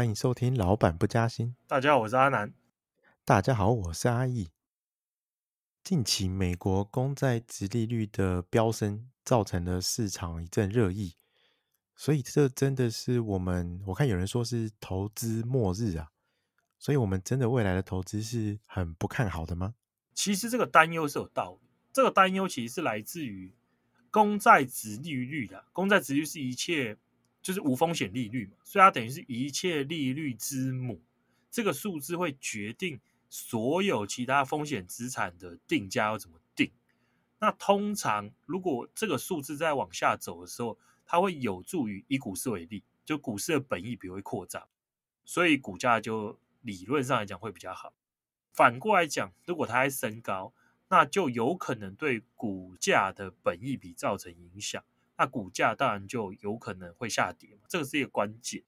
欢迎收听《老板不加薪》。大家好，我是阿南。大家好，我是阿义。近期美国公债殖利率的飙升，造成了市场一阵热议。所以这真的是我们，我看有人说是投资末日啊。所以我们真的未来的投资是很不看好的吗？其实这个担忧是有道理。这个担忧其实是来自于公债殖利率的。公债殖利率是一切就是无风险利率嘛，所以它等于是一切利率之母。这个数字会决定所有其他风险资产的定价要怎么定。那通常如果这个数字在往下走的时候，它会有助于以股市为例，就股市的本益比会扩张，所以股价就理论上来讲会比较好。反过来讲，如果它还升高，那就有可能对股价的本益比造成影响，那股价当然就有可能会下跌嘛，这个是一个关键。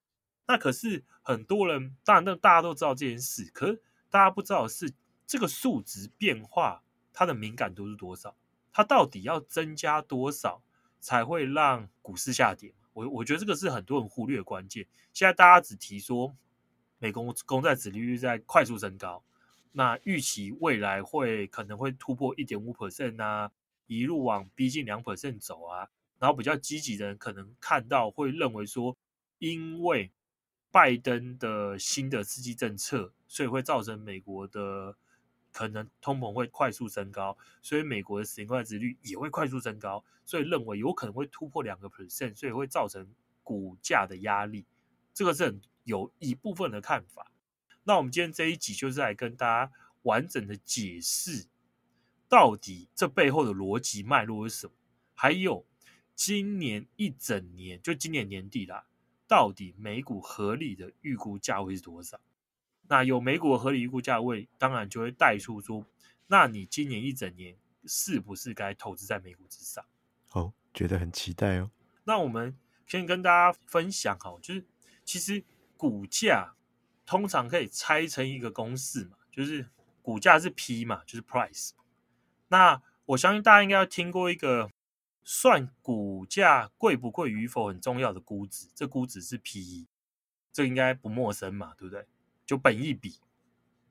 那可是很多人，当然，大家都知道这件事，可是大家不知道的是这个数值变化它的敏感度是多少，它到底要增加多少才会让股市下跌？我我觉得这个是很多人忽略的关键。现在大家只提说美国公债殖利率在快速升高。那预期未来会可能会突破一点五 percent 啊，一路往逼近两 percent 走啊，然后比较积极的人可能看到会认为说，因为拜登的新的刺激政策，所以会造成美国的可能通膨会快速升高，所以美国的十年国债殖利率也会快速升高，所以认为有可能会突破两个 percent，所以会造成股价的压力，这个是很有一部分的看法。那我们今天这一集就是来跟大家完整的解释，到底这背后的逻辑脉络是什么？还有今年一整年，就今年年底啦，到底美股合理的预估价位是多少？那有美股合理预估价位，当然就会带出说，那你今年一整年是不是该投资在美股之上？哦，觉得很期待哦。那我们先跟大家分享哈，就是其实股价。通常可以拆成一个公式嘛，就是股价是 P 嘛，就是 Price。那我相信大家应该要听过一个算股价贵不贵与否很重要的估值，这估值是 PE，这应该不陌生嘛，对不对？就本一比。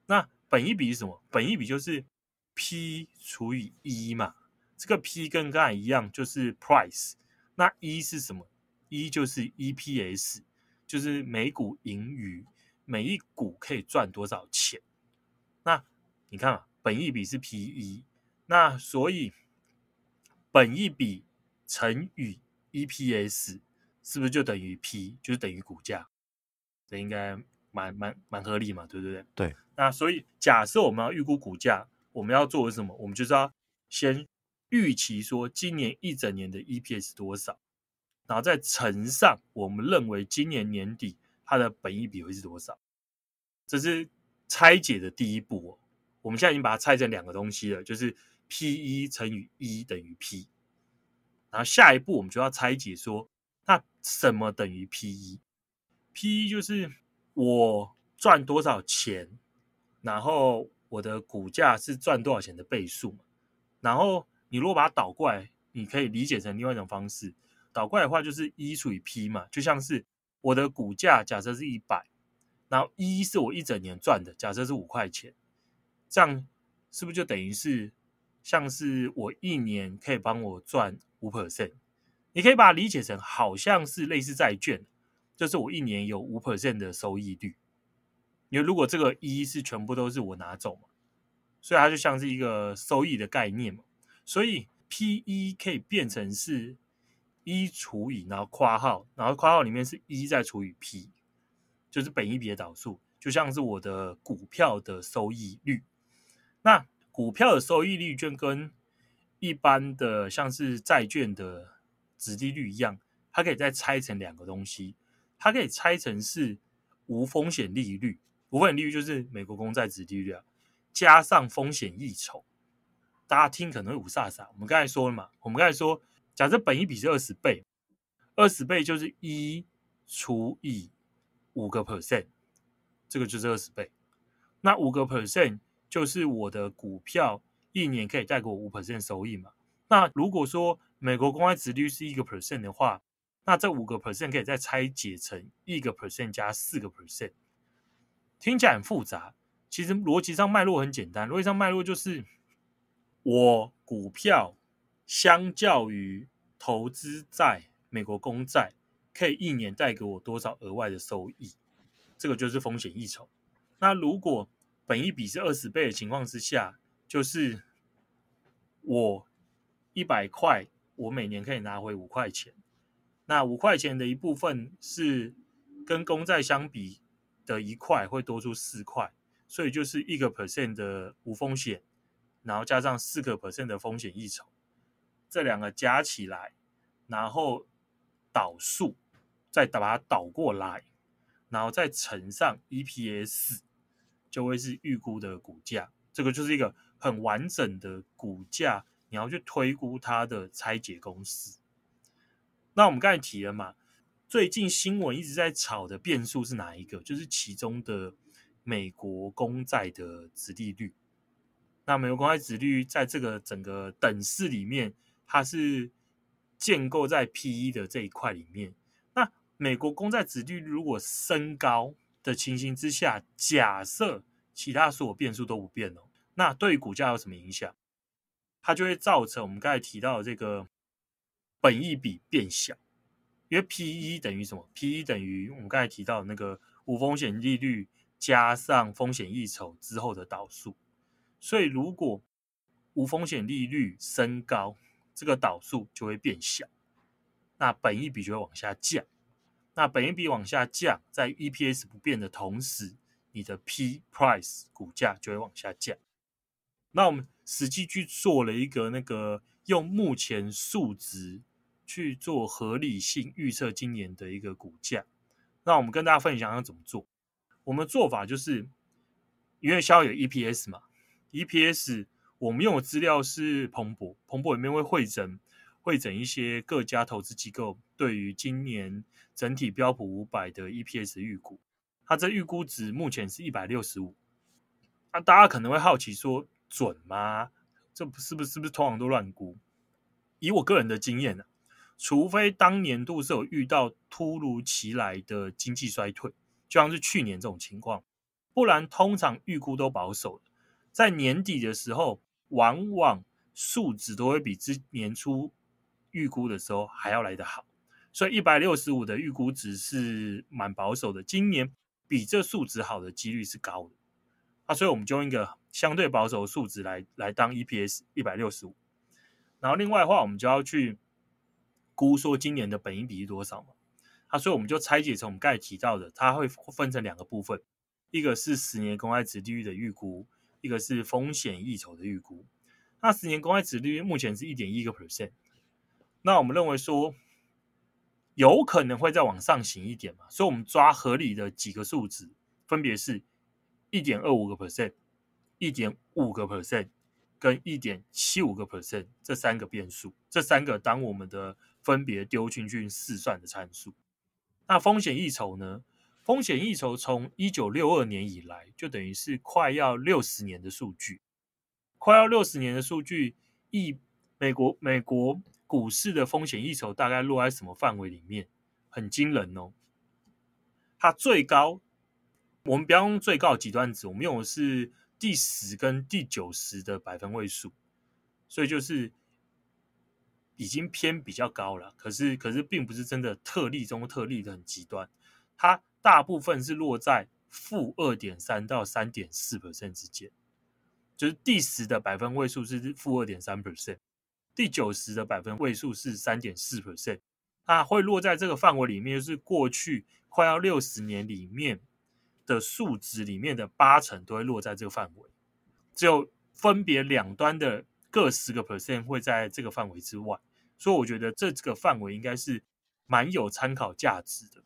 那本一比是什么？本一比就是 P 除以 E 嘛。这个 P 跟刚才一样，就是 Price。那 E 是什么？E 就是 EPS，就是每股盈余。每一股可以赚多少钱？那你看啊，本一比是 PE，那所以本益比乘以 EPS 是不是就等于 P，就是等于股价？这应该蛮蛮蛮合理嘛，对不对？对。那所以假设我们要预估股价，我们要做的什么？我们就是要先预期说今年一整年的 EPS 多少，然后再乘上我们认为今年年底。它的本益比会是多少？这是拆解的第一步哦。我们现在已经把它拆成两个东西了，就是 P 一乘以一等于 P。然后下一步我们就要拆解说，那什么等于 pep 一就是我赚多少钱，然后我的股价是赚多少钱的倍数嘛。然后你如果把它倒过来，你可以理解成另外一种方式，倒过来的话就是一除以 P 嘛，就像是。我的股价假设是一百，然后一是我一整年赚的，假设是五块钱，这样是不是就等于是像是我一年可以帮我赚五 percent？你可以把它理解成好像是类似债券，就是我一年有五 percent 的收益率。因为如果这个一是全部都是我拿走嘛，所以它就像是一个收益的概念嘛，所以 PE 可以变成是。一除以，然后括号，然后括号里面是一再除以 P，就是本一比的导数，就像是我的股票的收益率。那股票的收益率就跟一般的像是债券的殖利率一样，它可以再拆成两个东西，它可以拆成是无风险利率，无风险利率就是美国公债殖利率啊，加上风险溢酬。大家听可能会五煞煞，我们刚才说了嘛，我们刚才说。假设本一比是二十倍，二十倍就是一除以五个 percent，这个就是二十倍。那五个 percent 就是我的股票一年可以带给我五 percent 收益嘛？那如果说美国公开殖利率是一个 percent 的话，那这五个 percent 可以再拆解成一个 percent 加四个 percent，听起来很复杂，其实逻辑上脉络很简单，逻辑上脉络就是我股票相较于投资在美国公债，可以一年带给我多少额外的收益，这个就是风险溢酬。那如果本一比是二十倍的情况之下，就是我一百块，我每年可以拿回五块钱。那五块钱的一部分是跟公债相比的一块会多出四块，所以就是一个 percent 的无风险，然后加上四个 percent 的风险溢酬，这两个加起来，然后导数，再把它倒过来，然后再乘上 EPS，就会是预估的股价。这个就是一个很完整的股价，你要去推估它的拆解公式。那我们刚才提了嘛，最近新闻一直在炒的变数是哪一个？就是其中的美国公债的殖利率。那美国公债殖利率在这个整个等式里面，它是建构在 PE 的这一块里面。那美国公债殖利率如果升高的情形之下，假设其他所有变数都不变哦，那对股价有什么影响？它就会造成我们刚才提到的这个。本益比变小，因为 P/E 等于什么？P/E 等于我们刚才提到那个无风险利率加上风险溢酬之后的倒数。所以如果无风险利率升高，这个倒数就会变小，那本益比就会往下降。那本益比往下降，在 EPS 不变的同时，你的 P price 股价就会往下降。那我们实际去做了一个那个用目前数值。去做合理性预测今年的一个股价，那我们跟大家分享要怎么做。我们做法就是，因为需要有 EPS 嘛，EPS 我们用的资料是彭博，彭博里面会汇整汇整一些各家投资机构对于今年整体标普五百的 EPS 预估，它这预估值目前是一百六十五。那大家可能会好奇说，准吗？这不是不是不是通常都乱估？以我个人的经验呢、除非当年度是有遇到突如其来的经济衰退，就像是去年这种情况，不然通常预估都保守。在年底的时候，往往数值都会比之年初预估的时候还要来得好。所以一百六十五的预估值是蛮保守的，今年比这数值好的几率是高的。啊，所以我们就用一个相对保守的数值来来当 EPS 一百六十五。然后另外的话，我们就要去。估说今年的本益比是多少嘛？啊，所以我们就拆解成我们刚才提到的，它会分成两个部分，一个是十年公债殖利率的预估，一个是风险溢酬的预估。那十年公债殖利率目前是一点一个 percent，那我们认为说有可能会再往上行一点嘛，所以我们抓合理的几个数值，分别是一点二五个 percent、一点五个 percent 跟一点七五个 percent 这三个变数，这三个当我们的。分别丢进去试算的参数。那风险溢酬呢？风险溢酬从一九六二年以来，就等于是快要六十年的数据。快要六十年的数据，一美国美国股市的风险溢酬大概落在什么范围里面？很惊人哦。它最高，我们不要用最高极端值，我们用的是第十跟第九十的百分位数，所以就是。已经偏比较高了，可是可是并不是真的特例中特例的很极端，它大部分是落在负二点三到三点四 percent 之间，就是第十的百分位数是负二点三 percent，第九十的百分位数是三点四 percent，它会落在这个范围里面，就是过去快要六十年里面的数值里面的八成都会落在这个范围，只有分别两端的各十个 percent 会在这个范围之外。所以我觉得这这个范围应该是蛮有参考价值的。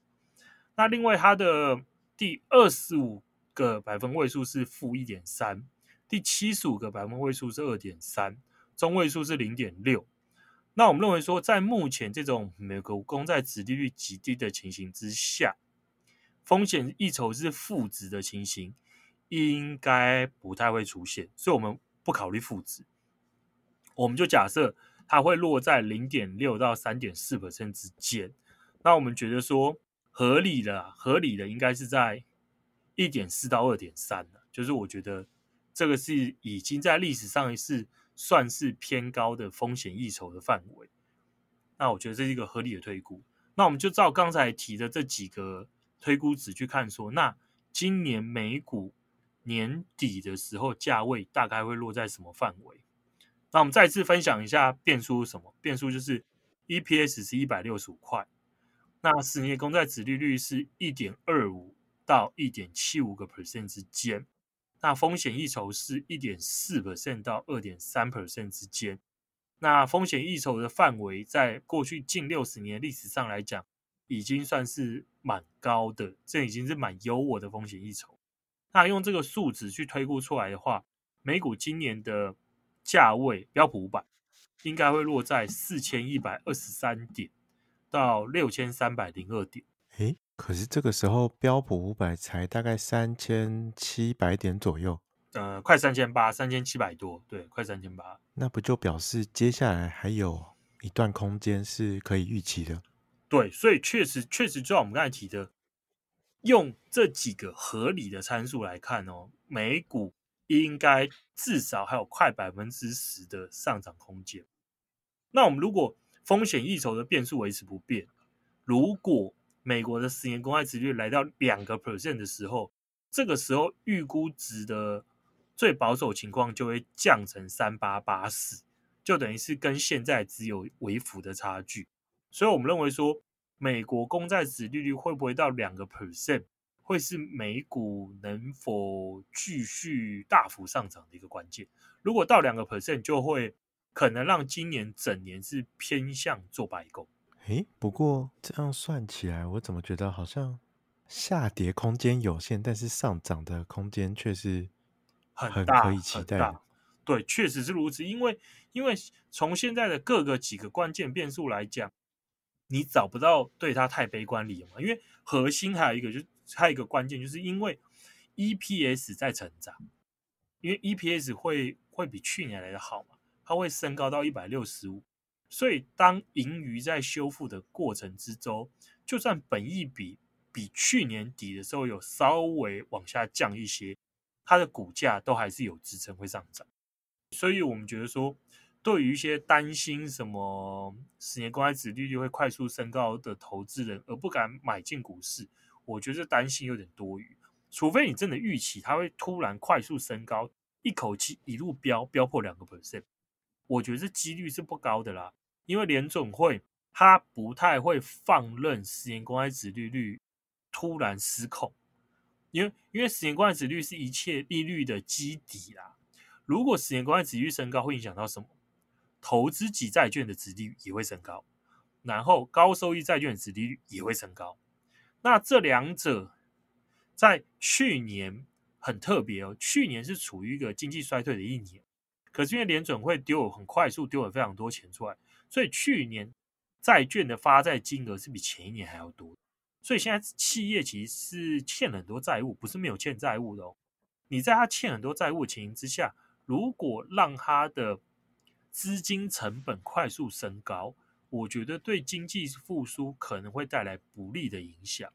那另外它的第二十五个百分位数是负一点三，第七十五个百分位数是二点三，中位数是零点六。那我们认为说，在目前这种美国公债殖利率极低的情形之下，风险溢酬是负值的情形应该不太会出现，所以我们不考虑负值，我们就假设。它会落在零点六到三点四百分之间，那我们觉得说合理的，合理的应该是在一点四到二点三，就是我觉得这个是已经在历史上是算是偏高的风险溢酬的范围。那我觉得这是一个合理的推估。那我们就照刚才提的这几个推估值去看说，那今年美股年底的时候价位大概会落在什么范围？那我们再次分享一下变数是什么？变数就是 EPS 是一百六十五块，那十年公债殖利率是一点二五到一点七五个 percent 之间，那风险溢酬是一点四 percent 到二点三 percent 之间。那风险溢酬的范围，在过去近六十年历史上来讲，已经算是蛮高的，这已经是蛮优渥的风险溢酬。那用这个数值去推估出来的话，美股今年的价位标普五百应该会落在四千一百二十三点到六千三百零二点。诶，可是这个时候标普五百才大概三千七百点左右。呃，快三千八，三千七百多，对，快三千八。那不就表示接下来还有一段空间是可以预期的？对，所以确实确实，就像我们刚才提的，用这几个合理的参数来看哦，美股应该至少还有快百分之十的上涨空间。那我们如果风险溢酬的变数维持不变，如果美国的十年公债殖利率来到两个 percent 的时候，这个时候预估值的。最保守情况就会降成三八八四，就等于是跟现在只有微幅的差距。所以我们认为说，美国公债殖利率会不会到两个 percent，会是美股能否继续大幅上涨的一个关键。如果到两个 percent，就会可能让今年整年是偏向做白工。诶，不过这样算起来，我怎么觉得好像下跌空间有限，但是上涨的空间却是。很可以期待。对，确实是如此。因为，因为从现在的各个几个关键变数来讲，你找不到对它太悲观理由嘛。因为核心还有一个，就是还有一个关键，就是因为 EPS 在成长，因为 EPS 会会比去年来的好嘛，它会升高到一百六十五。所以，当盈余在修复的过程之中，就算本益比比去年底的时候有稍微往下降一些。它的股价都还是有支撑会上涨，所以我们觉得说，对于一些担心什么十年公开殖利率会快速升高的投资人而不敢买进股市，我觉得担心有点多余。除非你真的预期它会突然快速升高，一口气一路飙飙破两个百分我觉得这几率是不高的啦。因为联准会它不太会放任十年公债殖利率突然失控。因为因为十年公债殖率是一切利率的基底啦。如果十年公债殖率升高，会影响到什么？投资级债券的殖利率也会升高，然后高收益债券的殖利率也会升高。那这两者在去年很特别哦，去年是处于一个经济衰退的一年，可是因为联准会丢很快速丢了非常多钱出来，所以去年债券的发债金额是比前一年还要多。所以现在企业其实是欠很多债务，不是没有欠债务的哦。你在他欠很多债务的情形之下，如果让他的资金成本快速升高，我觉得对经济复苏可能会带来不利的影响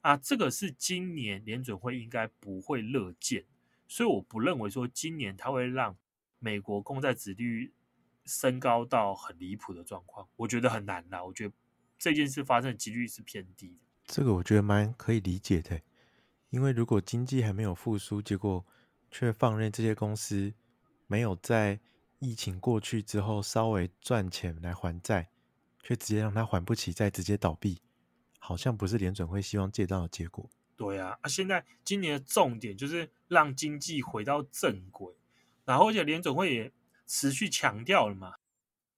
啊。这个是今年联准会应该不会乐见，所以我不认为说今年他会让美国公债殖率升高到很离谱的状况，我觉得很难啦。我觉得这件事发生的几率是偏低的。这个我觉得蛮可以理解的，因为如果经济还没有复苏，结果却放任这些公司没有在疫情过去之后稍微赚钱来还债，却直接让他还不起再直接倒闭，好像不是联准会希望见到的结果。对啊，啊，现在今年的重点就是让经济回到正轨，然后而且联总会也持续强调了嘛，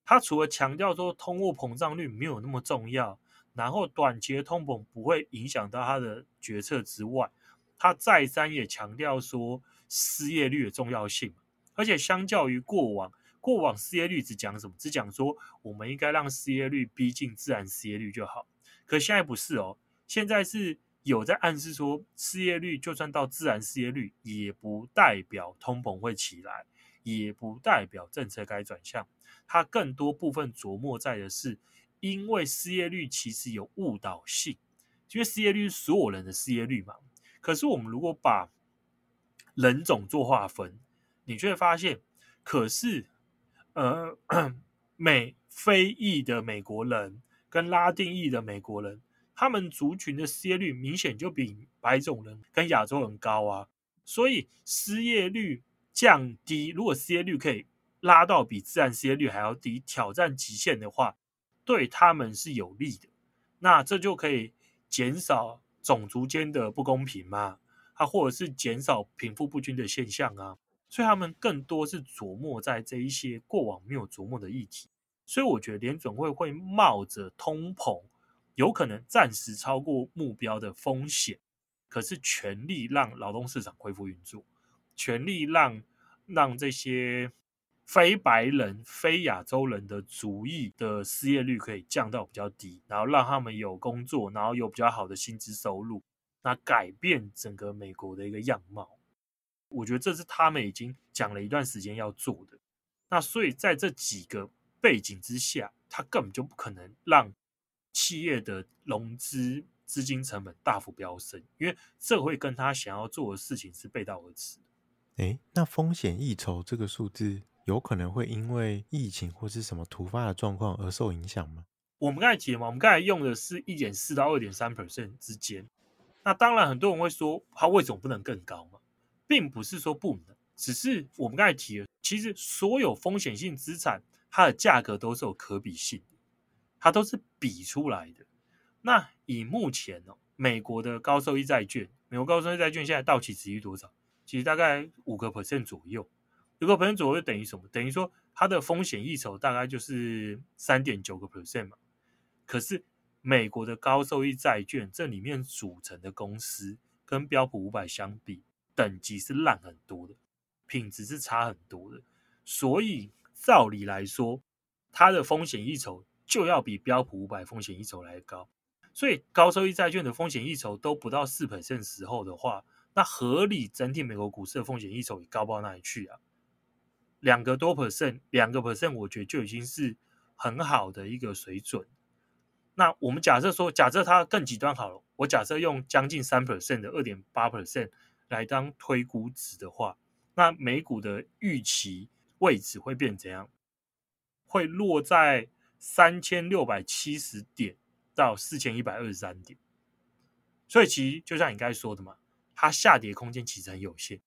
他除了强调说通货膨胀率没有那么重要。然后短期的通膨不会影响到他的决策之外，他再三也强调说失业率的重要性，而且相较于过往，过往失业率只讲什么？只讲说我们应该让失业率逼近自然失业率就好。可现在不是哦，现在是有在暗示说失业率就算到自然失业率，也不代表通膨会起来，也不代表政策该转向。它更多部分琢磨在的是。因为失业率其实有误导性，因为失业率是所有人的失业率嘛。可是我们如果把人种做划分，你就会发现，可是呃 美非裔的美国人跟拉丁裔的美国人，他们族群的失业率明显就比白种人跟亚洲人高啊。所以失业率降低，如果失业率可以拉到比自然失业率还要低，挑战极限的话，对他们是有利的。那这就可以减少种族间的不公平嘛，啊或者是减少贫富不均的现象啊。所以他们更多是琢磨在这一些过往没有琢磨的议题。所以我觉得联准会会冒着通膨有可能暂时超过目标的风险。可是全力让劳动市场恢复运作，全力让让这些非白人、非亚洲人的族裔的失业率可以降到比较低，然后让他们有工作，然后有比较好的薪资收入，那改变整个美国的一个样貌。我觉得这是他们已经讲了一段时间要做的。那所以在这几个背景之下，他根本就不可能让企业的融资。资金成本大幅飙升，因为这会跟他想要做的事情是背道而驰。诶，那风险溢酬这个数字有可能会因为疫情或是什么突发的状况而受影响吗？我们刚才提了嘛，我们刚才用的是一点四到二点三 percent 之间。那当然，很多人会说，它为什么不能更高嘛？并不是说不能，只是我们刚才提了，其实所有风险性资产它的价格都是有可比性的，它都是比出来的。那以目前哦，美国的高收益债券，美国高收益债券现在到期值率多少？其实大概五个 percent 左右，五个 percent 左右等于什么？等于说它的风险溢酬大概就是三点九个 percent 嘛。可是美国的高收益债券这里面组成的公司跟标普五百相比，等级是烂很多的，品质是差很多的。所以照理来说，它的风险溢酬就要比标普五百风险溢酬来高。所以高收益债券的风险溢酬都不到四 percent 时候的话，那合理整体美国股市的风险溢酬也高不到哪里去啊？两个多 percent，两个 percent，我觉得就已经是很好的一个水准。那我们假设说，假设它更极端好了，我假设用将近三 percent 的二点八 percent 来当推估值的话，那美股的预期位置会变怎样？会落在三千六百七十点。到四千一百二十三点，所以其实就像你刚才说的嘛，它下跌空间其实很有限。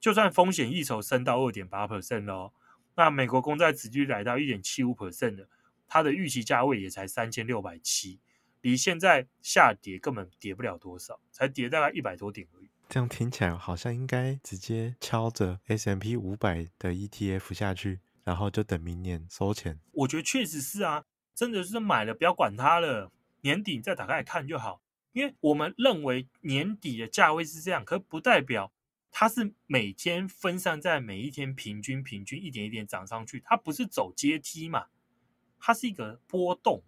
就算风险溢酬升到二点八 percent 哦，那美国公债殖利率来到一点七五 percent 的，它的预期价位也才三千六百七，离现在下跌根本跌不了多少，才跌大概一百多点而已。这样听起来好像应该直接敲着 S M P 五百的 ETF 下去，然后就等明年收钱。我觉得确实是啊，真的是买了不要管它了。年底再打开看就好，因为我们认为年底的价位是这样，可不代表它是每天分散在每一天平均平均一点一点涨上去，它不是走阶梯嘛，它是一个波动，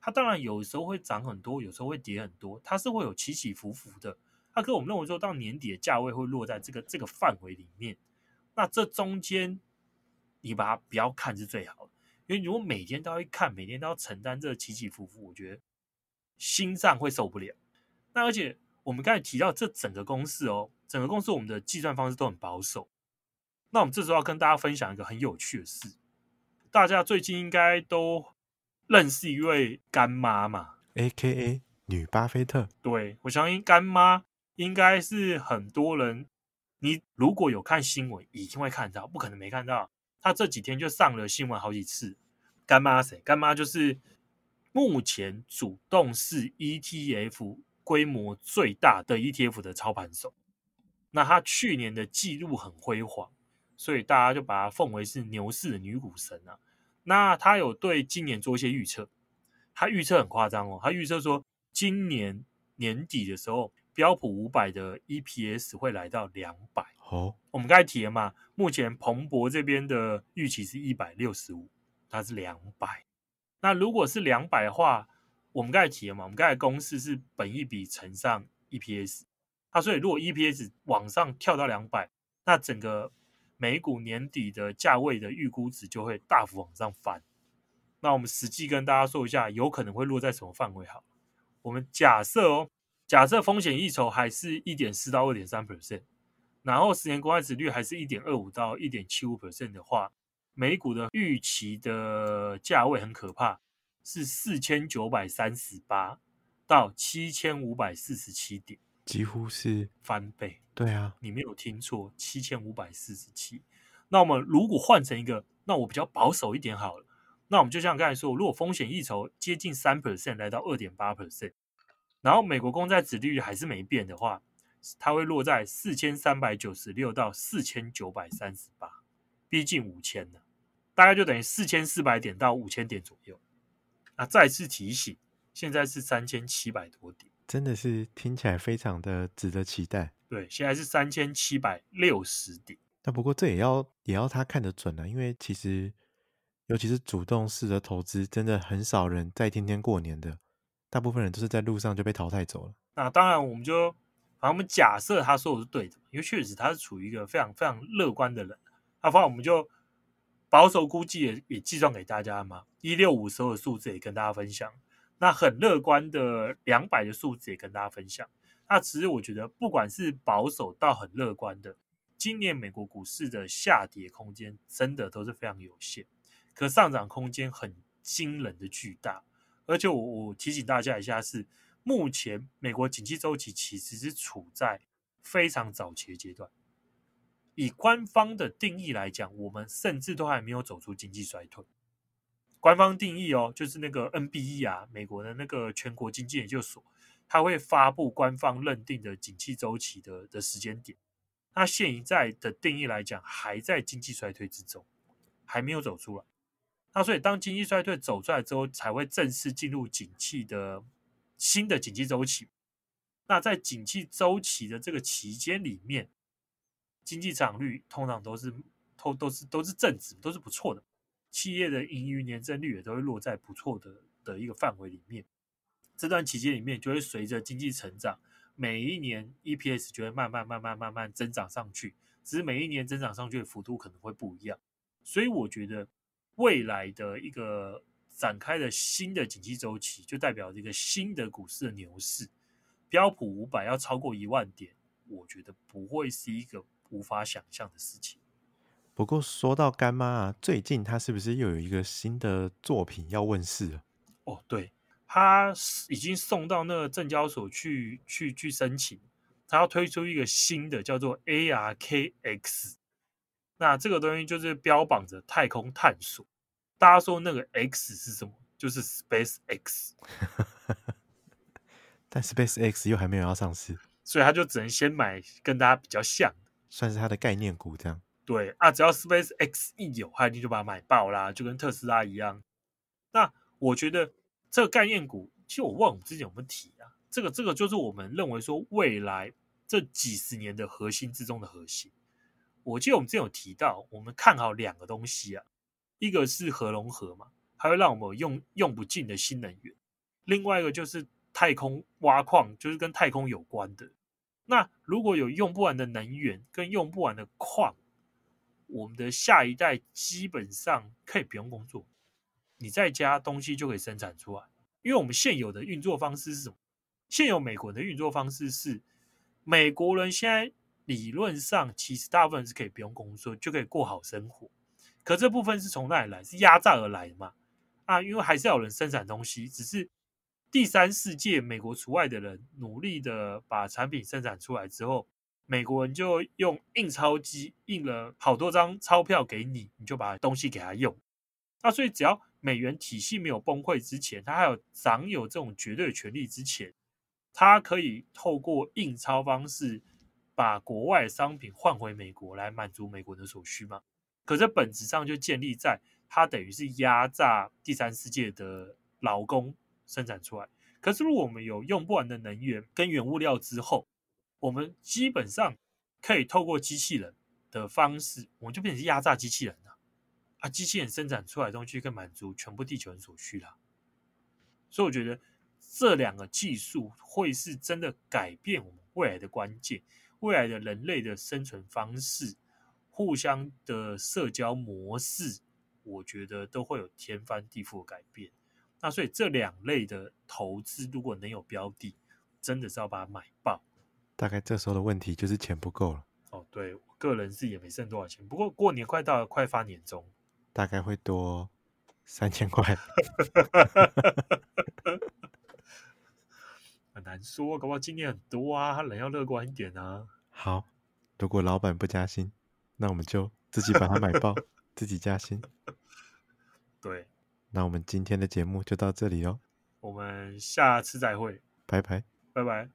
它当然有时候会涨很多，有时候会跌很多，它是会有起起伏伏的。那可我们认为说到年底的价位会落在这个这个范围里面，那这中间你把它不要看是最好的，因为如果每天都要看，每天都要承担这起起伏伏，我觉得。心脏会受不了。那而且我们刚才提到这整个公式哦，整个公式我们的计算方式都很保守。那我们这时候要跟大家分享一个很有趣的事。大家最近应该都认识一位干妈嘛，AKA 女巴菲特。对，我相信干妈应该是很多人，你如果有看新闻，一定会看到，不可能没看到。他这几天就上了新闻好几次。干妈谁？干妈就是。目前主动式 ETF 规模最大的 ETF 的操盘手，那他去年的记录很辉煌，所以大家就把他奉为是牛市的女股神啊。那他有对今年做一些预测，他预测很夸张哦，他预测说今年年底的时候，标普五百的 EPS 会来到两百。哦，我们刚才提了嘛，目前彭博这边的预期是一百六十五，它是两百。那如果是两百的话，我们刚才提了嘛，我们刚才公式是本益比乘上 EPS，它所以如果 EPS 往上跳到两百，那整个美股年底的价位的预估值就会大幅往上翻。那我们实际跟大家说一下，有可能会落在什么范围？好，我们假设哦，假设风险溢酬还是一点四到二点三 percent，然后十年国债殖率还是一点二五到一点七五 percent 的话，美股的预期的价位很可怕，是四千九百三十八到七千五百四十七点，几乎是翻倍。对啊，你没有听错，七千五百四十七。那我们如果换成一个，那我比较保守一点好了。那我们就像刚才说，如果风险溢酬接近三 percent，来到二点八 percent，然后美国公债殖利率还是没变的话，它会落在四千三百九十六到四千九百三十八，逼近五千了，大概就等于四千四百点到五千点左右。那再次提醒，现在是三千七百多点，真的是听起来非常的值得期待。对，现在是三千七百六十点。那不过这也要也要他看得准了，因为其实。尤其是主动式的投资，真的很少人在天天过年的，大部分人都是在路上就被淘汰走了。那当然，我们就反正我们假设他说的是对的，因为确实他是处于一个非常非常乐观的人。那反正我们就保守估计也也计算给大家嘛，一六五所有的数字也跟大家分享。那很乐观的两百的数字也跟大家分享。那其实我觉得，不管是保守到很乐观的，今年美国股市的下跌空间真的都是非常有限。可上涨空间很惊人的巨大，而且我我提醒大家一下是，目前美国景气周期其实是处在非常早期的阶段。以官方的定义来讲，我们甚至都还没有走出经济衰退。官方定义哦，就是那个 NBE 啊，美国的那个全国经济研究所，它会发布官方认定的景气周期的的时间点。那现在的定义来讲，还在经济衰退之中，还没有走出来。那所以，当经济衰退走出来之后，才会正式进入景气的新的景气周期。那在景气周期的这个期间里面，经济成长率通常都是都都是都是正值，都是不错的。企业的盈余年增率也都会落在不错的的一个范围里面。这段期间里面，就会随着经济成长，每一年 EPS 就会慢慢慢慢慢慢增长上去。只是每一年增长上去的幅度可能会不一样。所以我觉得。未来的一个展开了新的景气周期，就代表这个新的股市的牛市，标普五百要超过一万点，我觉得不会是一个无法想象的事情。不过说到干妈啊，最近她是不是又有一个新的作品要问世了？哦，对，她已经送到那个证交所去去去申请，她要推出一个新的叫做 ARKX。那这个东西就是标榜着太空探索，大家说那个 X 是什么？就是 Space X，但 Space X 又还没有要上市，所以他就只能先买跟大家比较像的，算是他的概念股这样。对啊，只要 Space X 一有，他一定就把它买爆啦，就跟特斯拉一样。那我觉得这个概念股，其实我忘了我们之前有没有提啊？这个这个就是我们认为说未来这几十年的核心之中的核心。我记得我们之前有提到，我们看好两个东西啊，一个是核融合嘛，它会让我们用用不尽的新能源；另外一个就是太空挖矿，就是跟太空有关的。那如果有用不完的能源跟用不完的矿，我们的下一代基本上可以不用工作，你在家东西就可以生产出来。因为我们现有的运作方式是什么？现有美国的运作方式是美国人现在。理论上，其实大部分是可以不用工作就可以过好生活，可这部分是从哪里来？是压榨而来的嘛？啊，因为还是要有人生产东西，只是第三世界美国除外的人努力的把产品生产出来之后，美国人就用印钞机印了好多张钞票给你，你就把东西给他用。那所以只要美元体系没有崩溃之前，他还有掌有这种绝对权力之前，他可以透过印钞方式。把国外商品换回美国来满足美国的所需吗？可是本质上就建立在它等于是压榨第三世界的劳工生产出来。可是如果我们有用不完的能源跟原物料之后，我们基本上可以透过机器人的方式，我们就变成压榨机器人了。啊，机器人生产出来的东西可以满足全部地球人所需了。所以我觉得这两个技术会是真的改变我们未来的关键。未来的人类的生存方式、互相的社交模式，我觉得都会有天翻地覆的改变。那所以这两类的投资，如果能有标的，真的是要把它买爆。大概这时候的问题就是钱不够了。哦，对，我个人是也没剩多少钱，不过过年快到了，快发年终，大概会多三千块。很难说，搞不好今年很多啊，人要乐观一点啊。好，如果老板不加薪，那我们就自己把它买爆，自己加薪。对，那我们今天的节目就到这里哦。我们下次再会，拜拜，拜拜。